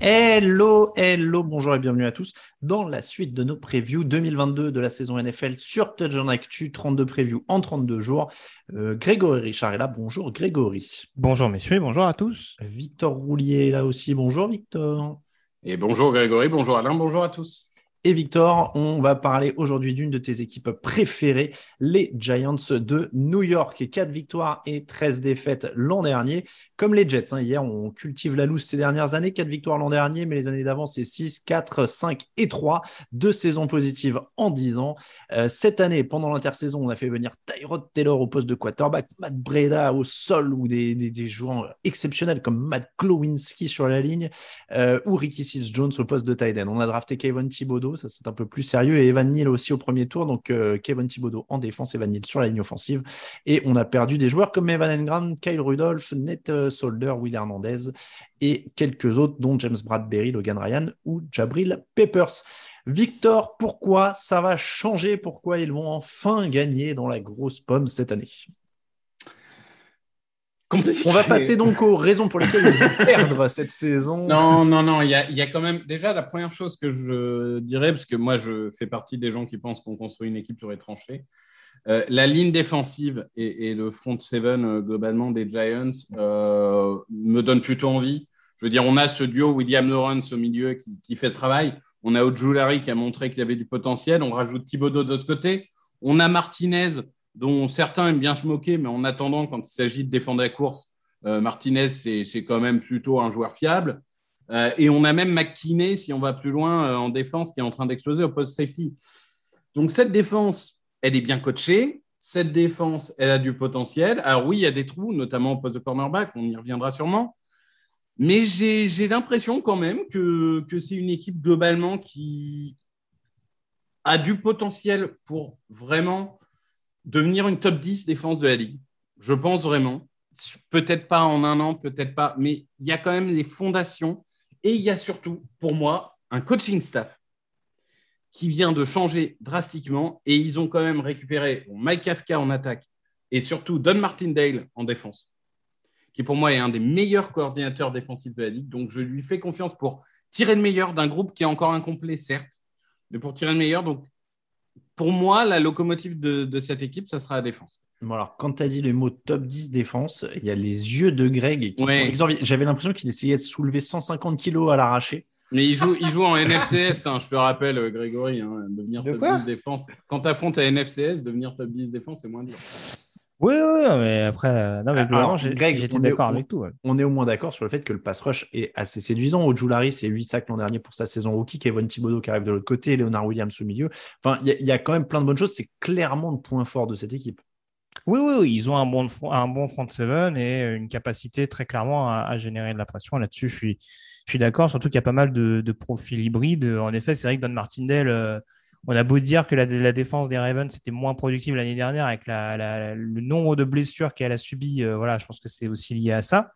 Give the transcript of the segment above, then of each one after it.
Hello, hello, bonjour et bienvenue à tous dans la suite de nos previews 2022 de la saison NFL sur Touchdown Actu, 32 previews en 32 jours. Euh, Grégory Richard est là, bonjour Grégory. Bonjour messieurs, bonjour à tous. Victor Roulier est là aussi, bonjour Victor. Et bonjour Grégory, bonjour Alain, bonjour à tous. Et Victor, on va parler aujourd'hui d'une de tes équipes préférées, les Giants de New York. 4 victoires et 13 défaites l'an dernier. Comme les Jets, hein. hier on cultive la loose ces dernières années. 4 victoires l'an dernier, mais les années d'avant c'est 6, 4, 5 et 3. Deux saisons positives en 10 ans. Euh, cette année, pendant l'intersaison, on a fait venir Tyrod Taylor au poste de quarterback, Matt Breda au sol ou des, joueurs exceptionnels comme Matt Klowinski sur la ligne euh, ou Ricky Seals-Jones au poste de tight end. On a drafté Kevin Thibodeau, ça c'est un peu plus sérieux, et Evan Neal aussi au premier tour. Donc euh, Kevin Thibodeau en défense, Evan Neal sur la ligne offensive. Et on a perdu des joueurs comme Evan Engram, Kyle Rudolph, Nate euh, Solder, Will Hernandez et quelques autres, dont James Bradbury, Logan Ryan ou Jabril Peppers. Victor, pourquoi ça va changer? Pourquoi ils vont enfin gagner dans la grosse pomme cette année? On va passer donc aux raisons pour lesquelles ils vont perdre cette saison. Non, non, non. Il y, a, il y, a, quand même déjà la première chose que je dirais, parce que moi, je fais partie des gens qui pensent qu'on construit une équipe sur les tranchées. Euh, la ligne défensive et, et, le front seven euh, globalement des Giants euh, me donne plutôt envie. Je veux dire, on a ce duo William Lawrence au milieu qui, qui fait le travail. On a Ojulari qui a montré qu'il avait du potentiel. On rajoute Thibodeau de l'autre côté. On a Martinez dont certains aiment bien se moquer, mais en attendant, quand il s'agit de défendre la course, euh, Martinez, c'est quand même plutôt un joueur fiable. Euh, et on a même McKinney, si on va plus loin, euh, en défense, qui est en train d'exploser au post safety. Donc cette défense, elle est bien coachée. Cette défense, elle a du potentiel. Alors oui, il y a des trous, notamment au poste de cornerback, on y reviendra sûrement. Mais j'ai l'impression quand même que, que c'est une équipe globalement qui a du potentiel pour vraiment devenir une top 10 défense de la Ligue. Je pense vraiment. Peut-être pas en un an, peut-être pas, mais il y a quand même des fondations et il y a surtout, pour moi, un coaching staff qui vient de changer drastiquement et ils ont quand même récupéré Mike Kafka en attaque et surtout Don Martindale en défense, qui pour moi est un des meilleurs coordinateurs défensifs de la Ligue. Donc je lui fais confiance pour tirer le meilleur d'un groupe qui est encore incomplet, certes, mais pour tirer le meilleur. Donc pour moi, la locomotive de, cette équipe, ça sera la défense. Bon alors, quand tu as dit le mot top 10 défense, il y a les yeux de Greg qui sont J'avais l'impression qu'il essayait de soulever 150 kilos à l'arraché. Mais il joue, il joue en NFCS, hein, je te rappelle, Grégory, hein, devenir top 10 défense. Quand tu affrontes à NFCS, devenir top 10 défense, c'est moins dur. Oui, oui, mais après, non, mais Greg, j'étais d'accord avec tout. On est au moins d'accord sur le fait que le pass rush est assez séduisant. Ojulari, c'est 8 sacs l'an dernier pour sa saison rookie. Kevin Thibodeau qui arrive de l'autre côté, Leonard Williams au milieu. Enfin, il y, y, a quand même plein de bonnes choses. C'est clairement le point fort de cette équipe. Oui, oui, oui, ils ont un bon, un bon front seven et une capacité très clairement à, à générer de la pression. Là-dessus, je suis, je suis d'accord. Surtout qu'il y a pas mal de, de profils hybrides. En effet, c'est vrai que Don Martindale. Euh, on a beau dire que la, défense des Ravens était moins productive l'année dernière avec le nombre de blessures qu'elle a subies. Euh, voilà, je pense que c'est aussi lié à ça.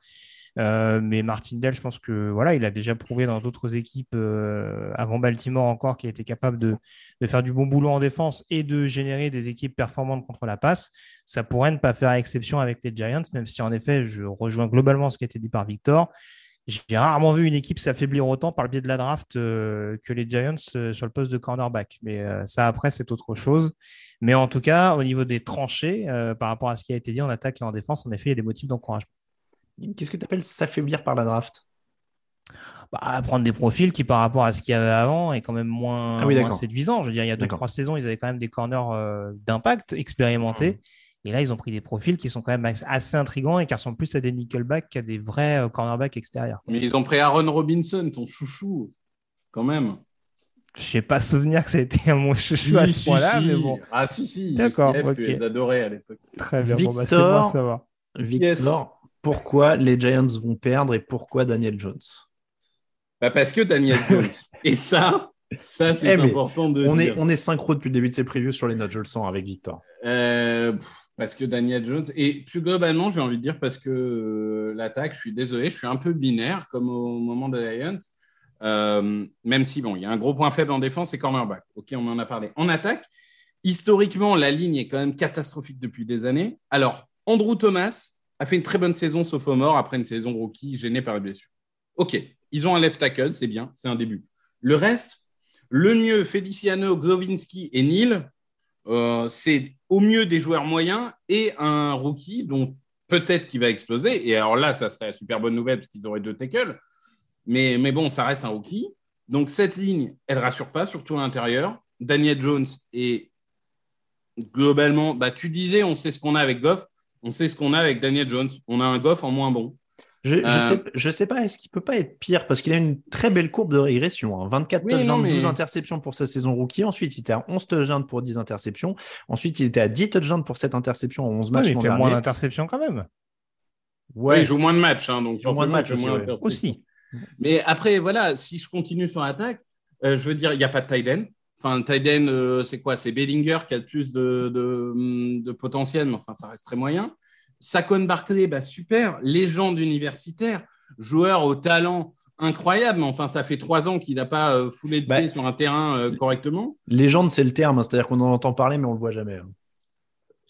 Euh, mais Martindale, je pense que voilà, il a déjà prouvé dans d'autres équipes euh, avant Baltimore encore qu'il était capable de, de, faire du bon boulot en défense et de générer des équipes performantes contre la passe. Ça pourrait ne pas faire exception avec les Giants, même si en effet, je rejoins globalement ce qui a été dit par Victor j'ai rarement vu une équipe s'affaiblir autant par le biais de la draft euh, que les Giants euh, sur le poste de cornerback. Mais euh, ça, après, c'est autre chose. Mais en tout cas, au niveau des tranchées, par rapport à ce qui a été dit en attaque et en défense, en effet, il y a des motifs d'encouragement. Qu'est-ce que tu appelles s'affaiblir par la draft? Bah, prendre des profils qui, par rapport à ce qu'il y avait avant, est quand même moins, ah séduisant. Je veux dire, il y a deux, trois saisons, ils avaient quand même des corners d'impact expérimentés. Mmh. Et là, ils ont pris des profils qui sont quand même assez intrigants et qui ressemblent plus à des nickelbacks qu'à des vrais euh, cornerbacks extérieurs. Mais ils ont pris Aaron Robinson, ton chouchou, quand même. Je n'ai pas souvenir que c'était mon chouchou à ce point-là, mais bon. Ah si, si. D'accord, ok. Tu les adorais à l'époque. Très bien, bon, bah, c'est bon, ça va. Victor, pourquoi les Giants vont perdre et pourquoi Daniel Jones? Bah Parce que Daniel Jones. et ça, ça c'est eh, important de on dire. Est, on est synchro depuis le début de ces previews sur les notes, je le sens, avec Victor. Euh, parce que Daniel Jones, et plus globalement, j'ai envie de dire parce que euh, l'attaque, je suis désolé, je suis un peu binaire comme au moment des Lions. Euh, même si, bon, il y a un gros point faible en défense, c'est cornerback. Ok, on en a parlé. En attaque, historiquement, la ligne est quand même catastrophique depuis des années. Alors, Andrew Thomas a fait une très bonne saison, mort, après une saison rookie gênée par les blessures. Ok, ils ont un left tackle, c'est bien, c'est un début. Le reste, le mieux, Feliciano, Glowinski et Neil, euh, c'est au mieux des joueurs moyens et un rookie dont peut-être qu'il va exploser. Et alors là, ça serait la super bonne nouvelle parce qu'ils auraient deux tackles. Mais, bon, ça reste un rookie. Donc cette ligne, elle rassure pas, surtout à l'intérieur. Daniel Jones et globalement, bah, tu disais, on sait ce qu'on a avec Goff, on sait ce qu'on a avec Daniel Jones. On a un Goff en moins bon. Je, ne euh, sais, pas, est-ce qu'il peut pas être pire? Parce qu'il a une très belle courbe de régression. 24 hein. touchdowns, 12 interceptions pour sa saison rookie. Ensuite, il était à 11 touchdowns pour 10 interceptions. Ensuite, il était à 10 touchdowns pour 7 interceptions en 11 matchs. il fait moins d'interceptions quand même. Ouais. il joue moins de matchs. Hein, donc moins de matchs aussi, Mais après, voilà, si je continue sur l'attaque, euh, je veux dire, il n'y a pas de tight end. Enfin, tight end, euh, c'est quoi? C'est Bellinger qui a le plus de, de, de potentiel, mais enfin, ça reste très moyen. Saquon Barclay, bah super, légende universitaire, joueur au talent incroyable, mais enfin, ça fait trois ans qu'il n'a pas euh, foulé de bah, pied sur un terrain euh, correctement. Légende, c'est le terme, hein, c'est-à-dire qu'on en entend parler, mais on ne le voit jamais. Hein.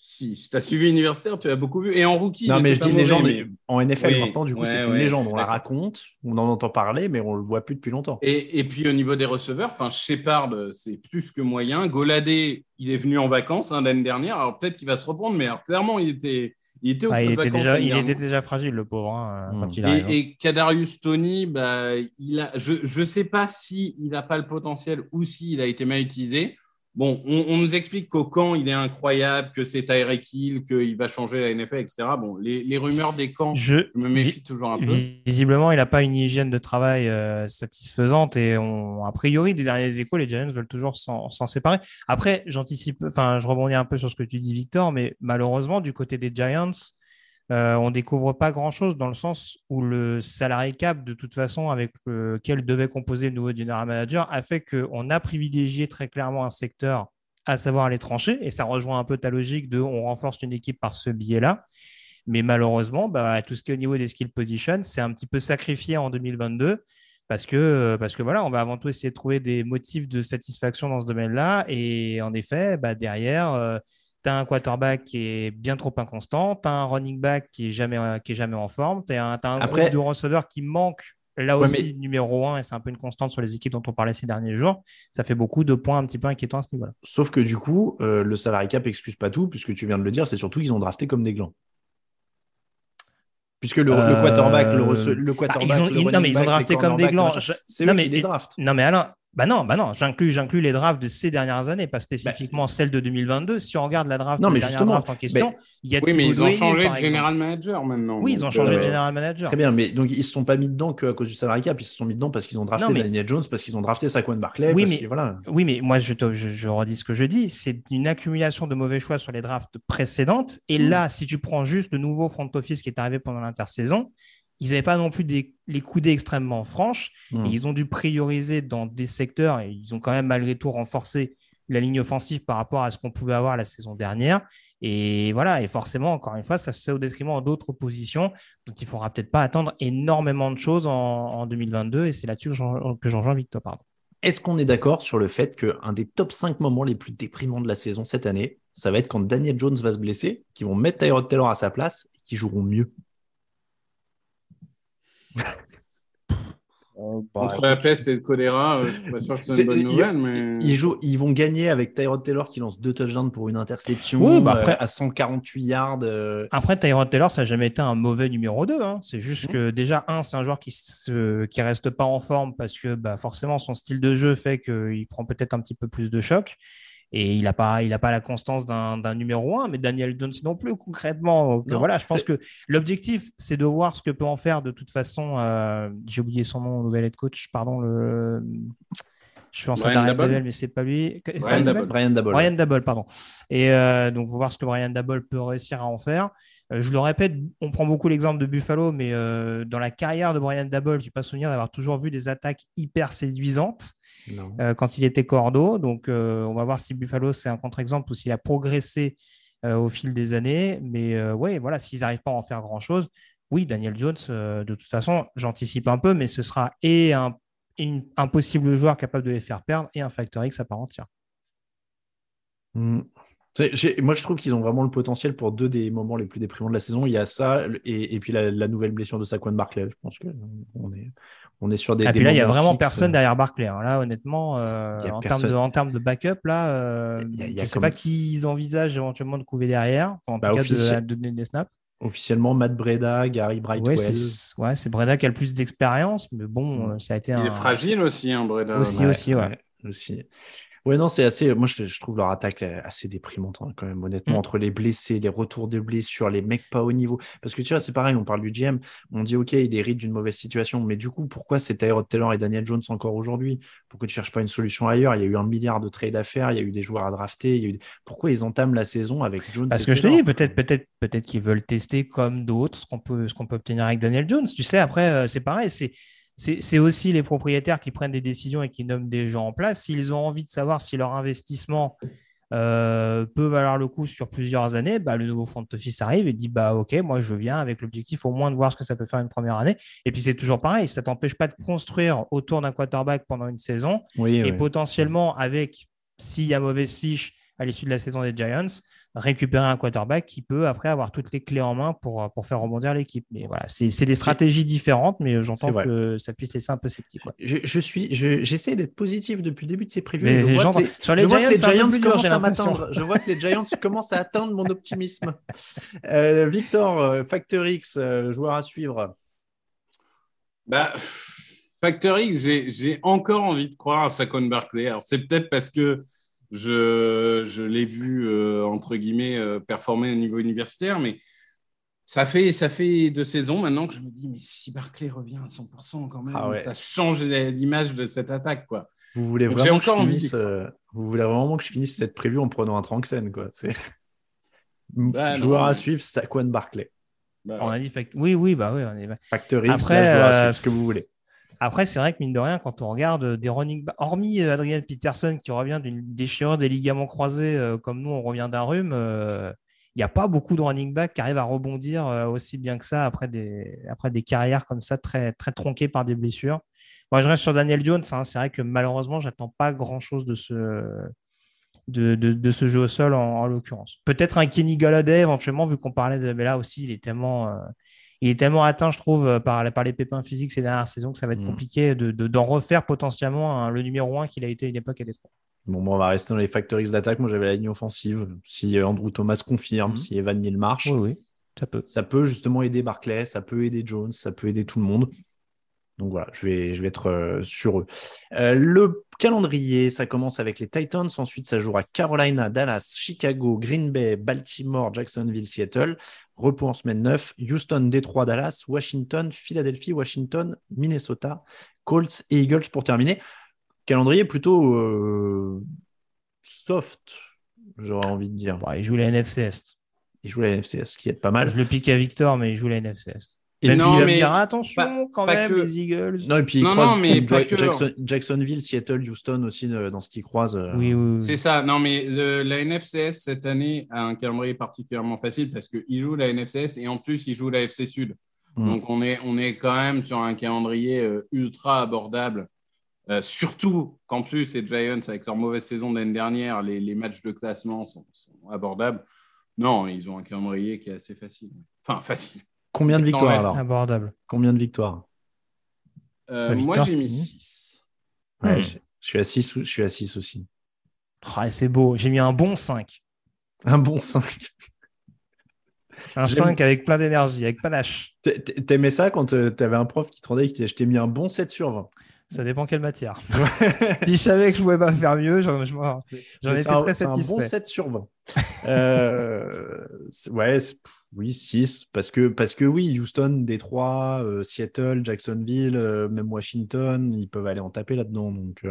Si, si tu as suivi universitaire, tu as beaucoup vu. Et en rookie. Non, mais je dis légende. En NFL, maintenant, du coup, c'est une légende. On la raconte, on en entend parler, mais on ne le voit plus depuis longtemps. Et, et puis, au niveau des receveurs, Shepard, c'est plus que moyen. Goladé, il est venu en vacances hein, l'année dernière. Alors, peut-être qu'il va se reprendre, mais clairement, il était il était, ah, déjà, il était déjà fragile, le pauvre, hein, quand il. Et, et Kadarius Tony, bah, il a, je ne sais pas s'il il n'a pas le potentiel ou s'il a été mal utilisé. Bon, on, nous explique qu'au camp, il est incroyable, que c'est Tyreek Hill, qu'il va changer la NFL, etc. Bon, les, rumeurs des camps, je, me méfie toujours un peu. Visiblement, il n'a pas une hygiène de travail euh, satisfaisante et on, a priori, des derniers échos, les Giants veulent toujours s'en séparer. Après, j'anticipe, enfin, je rebondis un peu sur ce que tu dis, Victor, mais malheureusement, du côté des Giants, euh, on découvre pas grand-chose dans le sens où le salarié cap, de toute façon, avec lequel devait composer le nouveau general manager, a fait qu'on a privilégié très clairement un secteur, à savoir les tranchées, et ça rejoint un peu ta logique de on renforce une équipe par ce biais-là. Mais malheureusement, bah, tout ce qui est au niveau des skill positions, c'est un petit peu sacrifié en 2022 parce que, parce que voilà, on va avant tout essayer de trouver des motifs de satisfaction dans ce domaine-là. Et en effet, bah, derrière, euh, tu as un quarterback qui est bien trop inconstant, tu as un running back qui est jamais, qui est jamais en forme, tu as un, as un groupe de receveurs qui manque là aussi numéro un, et c'est un peu une constante sur les équipes dont on parlait ces derniers jours. Ça fait beaucoup de points un petit peu inquiétants à ce niveau-là. Sauf que du coup, euh, le salary cap excuse pas tout, puisque tu viens de le dire, c'est surtout qu'ils ont drafté comme des glands. Puisque le, quarterback, le, le quarterback, ils ont, non, mais ils ont drafté comme des glands. C'est eux qui les draftent. Non, mais Alain, bah non, bah non, j'inclus, j'inclus les drafts de ces dernières années, pas spécifiquement bah, celles de 2022. Si on regarde la draft, non, mais justement, draft en question, il y a Oui, mais ils ont changé de general manager maintenant. Oui, ils ont changé de euh, general manager. Très bien, mais donc ils se sont pas mis dedans qu'à cause du salary cap, ils se sont mis dedans parce qu'ils ont drafté Daniel Jones, parce qu'ils ont drafté Saquon Barclay. Oui, mais, voilà. oui, mais moi je, je, redis ce que je dis, c'est une accumulation de mauvais choix sur les drafts précédentes. Et mm. là, si tu prends juste le nouveau front office qui est arrivé pendant l'intersaison, ils n'avaient pas non plus des, les coudées extrêmement franches. Hmm. ils ont dû prioriser dans des secteurs et ils ont quand même malgré tout renforcé la ligne offensive par rapport à ce qu'on pouvait avoir la saison dernière. Et voilà, et forcément, encore une fois, ça se fait au détriment d'autres positions. Donc, il ne faudra peut-être pas attendre énormément de choses en, 2022. Et c'est là-dessus que j'en Victor. Pardon. Est-ce qu'on est, d'accord sur le fait qu'un des top 5 moments les plus déprimants de la saison cette année, ça va être quand Daniel Jones va se blesser, qu'ils vont mettre Tyrod Taylor à sa place et qu'ils joueront mieux? Bah, Entre la peste et le choléra, euh, je suis pas sûr que c'est une bonne nouvelle. Mais... Ils, jouent, ils vont gagner avec Tyrod Taylor qui lance deux touchdowns pour une interception Oui, bah après- euh, à 148 yards. euh, Après, Tyrod Taylor, ça n'a jamais été un mauvais numéro 2. hein. C'est juste Mhm. que déjà, un, c'est un joueur qui ne qui reste pas en forme parce que bah, forcément, son style de jeu fait qu'il prend peut-être un petit peu plus de choc. Et il n'a pas, il a pas la constance d'un d'un numéro 1, mais Daniel Jones non plus, concrètement. Donc, Non. voilà, je pense que l'objectif, c'est de voir ce que peut en faire de toute façon. euh, J'ai oublié son nom, nouvel head coach, pardon. Le... Je suis en train Bell, mais c'est pas lui. Brian Daboll. Brian Dabol. Brian Dabol, pardon. Et euh, donc, faut voir ce que Brian Dabol peut réussir à en faire. Euh, je le répète, on prend beaucoup l'exemple de Buffalo, mais euh, dans la carrière de Brian Dabol, je n'ai pas souvenir d'avoir toujours vu des attaques hyper séduisantes. Euh, quand il était cordeau. Donc, euh, on va voir si Buffalo, c'est un contre-exemple ou s'il a progressé euh, au fil des années. Mais euh, ouais, voilà, s'ils n'arrivent pas à en faire grand-chose, oui, Daniel Jones, euh, de toute façon, j'anticipe un peu, mais ce sera et un, une- un possible joueur capable de les faire perdre et un facteur X à part entière. Mm. J'ai- Moi, je trouve qu'ils ont vraiment le potentiel pour deux des moments les plus déprimants de la saison. Il y a ça et, et puis la, la nouvelle blessure de Saquon Barclay. Je pense qu'on est, on est sur des. Et des puis là, il n'y a vraiment fixes. personne derrière Barclay. hein. Là, honnêtement, euh, en, termes de, en termes de backup, là, euh, y a- je ne sais comme- pas qui ils envisagent éventuellement de couver derrière. Enfin, en Bah, tout cas, officiel- de, de donner des snaps. Officiellement, Matt Breda, Gary Ouais, Brightwell. c'est ouais, c'est Breda qui a le plus d'expérience, mais bon, Mm. euh, ça a été Il un. est fragile aussi, hein, Breda. Aussi, aussi, ouais. aussi. Ouais, non, c'est assez. Moi, je, je trouve leur attaque euh, assez déprimante, hein, quand même, honnêtement, Mm. entre les blessés, les retours de blessures, les mecs pas au niveau. Parce que tu vois, c'est pareil, on parle du GM, on dit, OK, il hérite d'une mauvaise situation, mais du coup, pourquoi c'est Tyrod Taylor et Daniel Jones encore aujourd'hui? Pourquoi tu cherches pas une solution ailleurs? Il y a eu un milliard de trades à faire, il y a eu des joueurs à drafter. il y a eu... Pourquoi ils entament la saison avec Jones Parce que je te dis, peut-être peut-être, peut-être qu'ils veulent tester comme d'autres ce qu'on peut, ce qu'on peut obtenir avec Daniel Jones. Tu sais, après, euh, c'est pareil. C'est, c'est, aussi les propriétaires qui prennent des décisions et qui nomment des gens en place. S'ils ont envie de savoir si leur investissement euh, peut valoir le coup sur plusieurs années, bah, le nouveau front office arrive et dit bah ok, moi je viens avec l'objectif au moins de voir ce que ça peut faire une première année. Et puis c'est toujours pareil, ça t'empêche pas de construire autour d'un quarterback pendant une saison Oui, et oui. potentiellement avec, s'il y a mauvaise fiche à l'issue de la saison des Giants, récupérer un quarterback qui peut après avoir toutes les clés en main pour, pour faire rebondir l'équipe. Mais voilà, c'est c'est des stratégies différentes, mais j'entends que ça puisse laisser un peu sceptique. ouais. Je, je suis, je- j'essaie d'être positif depuis le début de ces previews. Je les vois gens- que les- sur les je vois que Giants, les Giants commencent à m'atteindre. Je vois que les Giants commencent à atteindre mon optimisme. Euh, Victor, euh, Factor X, euh, joueur à suivre. Bah, Factor X, j'ai- j'ai encore envie de croire à Saquon Barkley. Alors, c'est peut-être parce que je, je l'ai vu, euh, entre guillemets, euh, performer au niveau universitaire, mais ça fait, ça fait deux saisons maintenant que je me dis, mais si Barkley revient à 100% quand même, Ah ouais. ça change l'image de cette attaque, quoi. Vous voulez Donc, vraiment que je encore finisse, euh, vous voulez vraiment que je finisse cette preview en prenant un Tranxen, quoi. C'est Bah, joueur non, à mais- suivre, Saquon Barclay. Bah, On a dit fact- oui, oui, bah oui. on est- Factor X, Après, là, joueur à euh, suivre, ce que vous voulez. Après, c'est vrai que mine de rien, quand on regarde euh, des running backs, hormis euh, Adrian Peterson qui revient d'une déchirure des ligaments croisés, euh, comme nous, on revient d'un rhume, il n'y a pas beaucoup de running backs qui arrivent à rebondir aussi bien que ça après des, après des carrières comme ça, très, très tronquées par des blessures. Moi, je reste sur Daniel Jones. hein. C'est vrai que malheureusement, j'attends pas grand-chose de ce, de, de- ce jeu au sol en, en l'occurrence. Peut-être un Kenny Galladay éventuellement, vu qu'on parlait de. Mais là aussi, il est tellement. Il est tellement atteint, je trouve, euh, par, par les pépins physiques ces dernières saisons que ça va être Mm. compliqué de, de- d'en refaire potentiellement le numéro 1 qu'il a été à une époque à Détroit. Bon, bon, on va rester dans les Factor X d'attaque. Moi, j'avais la ligne offensive. Si euh, Andrew Thomas confirme, Mhm. si Evan Neal marche, Oui, oui, ça peut. ça peut justement aider Barclay, ça peut aider Jones, ça peut aider tout le monde. Donc voilà, je vais, je vais être euh, sur eux. Euh, le calendrier, ça commence avec les Titans. Ensuite, ça jouera Carolina, Dallas, Chicago, Green Bay, Baltimore, Jacksonville, Seattle. Repos en semaine 9. Houston, Détroit, Dallas, Washington, Philadelphie, Washington, Minnesota, Colts et Eagles pour terminer. Calendrier plutôt euh, soft, j'aurais envie de dire. Bon, il joue la NFC Est. Il joue la NFCS, ce qui est pas mal. Je le pique à Victor, mais il joue la NFC Est. Et Même non, s'il va me mais dire attention pas- quand pas même, que- les Eagles. Non, et puis Non, non, mais pas Ja- que. Jackson- Jacksonville, Seattle, Houston aussi dans ce qui croise. euh, Oui, oui, oui. C'est ça. Non, mais le- la NFCS cette année a un calendrier particulièrement facile parce qu'il joue la NFCS et en plus il joue la FC Sud. Mm. Donc on est, on est quand même sur un calendrier euh, ultra abordable. Euh, surtout qu'en plus les Giants, avec leur mauvaise saison de l'année dernière, les, les matchs de classement sont, sont abordables. Non, ils ont un calendrier qui est assez facile. Enfin, facile. Combien de victoires ouais. alors Abordable. Combien de victoires Euh, moi, j'ai mis 6. Ouais, je, je suis à 6 je suis à 6 aussi. Ah, c'est beau. J'ai mis un bon 5. Un bon 5. Un J'aime- 5 avec plein d'énergie, avec panache. T'aimais ça quand euh, t'avais un prof qui te rendait et qui te disait Je t'ai mis un bon 7 sur 20. Ça dépend quelle matière. si je savais que je pouvais pas faire mieux, j'en j'en- étais c'est un- très un satisfait. bon 7 sur 20. Euh, ouais, oui, 6. Parce que, parce que oui, Houston, Détroit, euh, Seattle, Jacksonville, euh, même Washington, ils peuvent aller en taper là-dedans. Donc,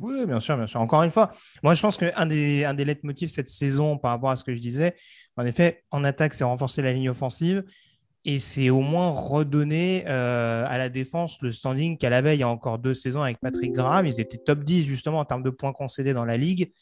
Oui, bien sûr, bien sûr. Encore une fois, moi, je pense qu'un des, un des leitmotifs cette saison par rapport à ce que je disais, en effet, en attaque, c'est renforcer la ligne offensive et c'est au moins redonner euh, à la défense le standing qu'elle avait il y a encore deux saisons avec Patrick Graham. Ils étaient top 10 justement en termes de points concédés dans la ligue.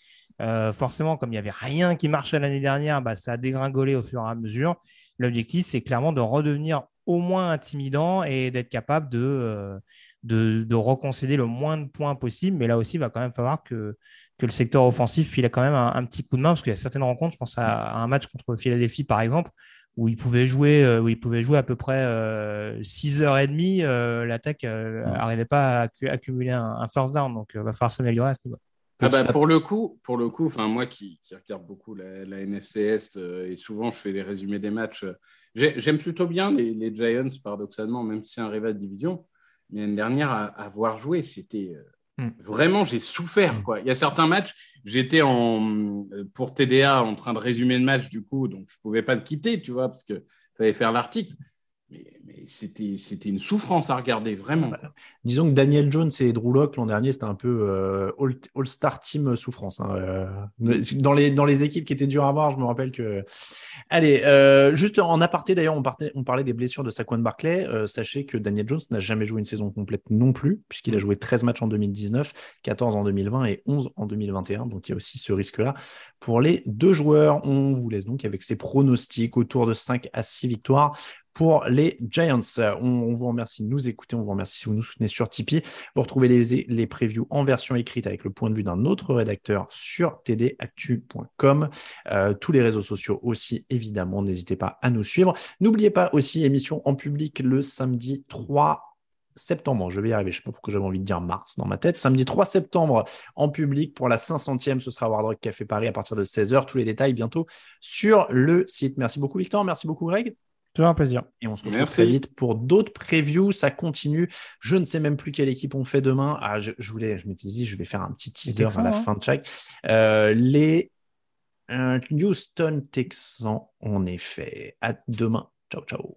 Euh, forcément, comme il n'y avait rien qui marchait l'année dernière, bah, ça a dégringolé au fur et à mesure. L'objectif, c'est clairement de redevenir au moins intimidant et d'être capable de, euh, de, de reconcéder le moins de points possible. Mais là aussi, il va quand même falloir que, que le secteur offensif file quand même un, petit coup de main parce qu'il y a certaines rencontres, je pense à un match contre Philadelphie par exemple, où il pouvait jouer, euh, où il pouvait jouer à peu près euh, 6h30. euh, L'attaque n'arrivait pas à accu- accumuler un, un first down. Donc, il va falloir s'améliorer à ce niveau. Ah bah, pour le coup, pour le coup, enfin moi qui, qui regarde beaucoup la, la NFC Est euh, et souvent je fais les résumés des matchs, euh, j'ai- j'aime plutôt bien les, les Giants paradoxalement, même si c'est un rival de division. Mais l'année dernière à, à voir jouer, c'était euh, Mm. vraiment j'ai souffert quoi. Il y a certains matchs, j'étais en euh, pour TDA en train de résumer le match du coup, donc je pouvais pas le quitter, tu vois, parce que fallait faire l'article. Mais, mais c'était c'était une souffrance à regarder vraiment. disons que Daniel Jones et Drew Lock l'an dernier, c'était un peu euh, all- all-star team souffrance. hein, euh, dans, les, dans les équipes qui étaient dures à voir, je me rappelle que. Allez, euh, juste en aparté, d'ailleurs, on, partait- on parlait des blessures de Saquon Barclay. Euh, sachez que Daniel Jones n'a jamais joué une saison complète non plus, puisqu'il a joué 13 matchs en 2019, 14 en 2020 et 11 en 2021. Donc il y a aussi ce risque-là pour les deux joueurs. On vous laisse donc avec ces pronostics autour de 5 à 6 victoires pour les Giants. On, vous remercie de nous écouter, on vous remercie si vous nous soutenez sur Tipeee. Vous retrouvez les, les previews en version écrite avec le point de vue d'un autre rédacteur sur tdactu.com. Euh, tous les réseaux sociaux aussi, évidemment, n'hésitez pas à nous suivre. N'oubliez pas aussi émission en public le samedi 3 septembre. Je vais y arriver. Je sais pas pourquoi j'avais envie de dire mars dans ma tête. Samedi 3 septembre en public pour la 500e. Ce sera Ward Rock Café Paris à partir de 16h. Tous les détails bientôt sur le site. Merci beaucoup, Victor. Merci beaucoup, Greg. Toujours un plaisir. Et on se retrouve Merci. très vite pour d'autres previews. Ça continue. Je ne sais même plus quelle équipe on fait demain. Ah, je, je voulais, je m'étais dit, je vais faire un petit teaser Texans, à la hein. fin de chaque. Euh, les euh, Houston Texans, en effet. À demain. Ciao, ciao.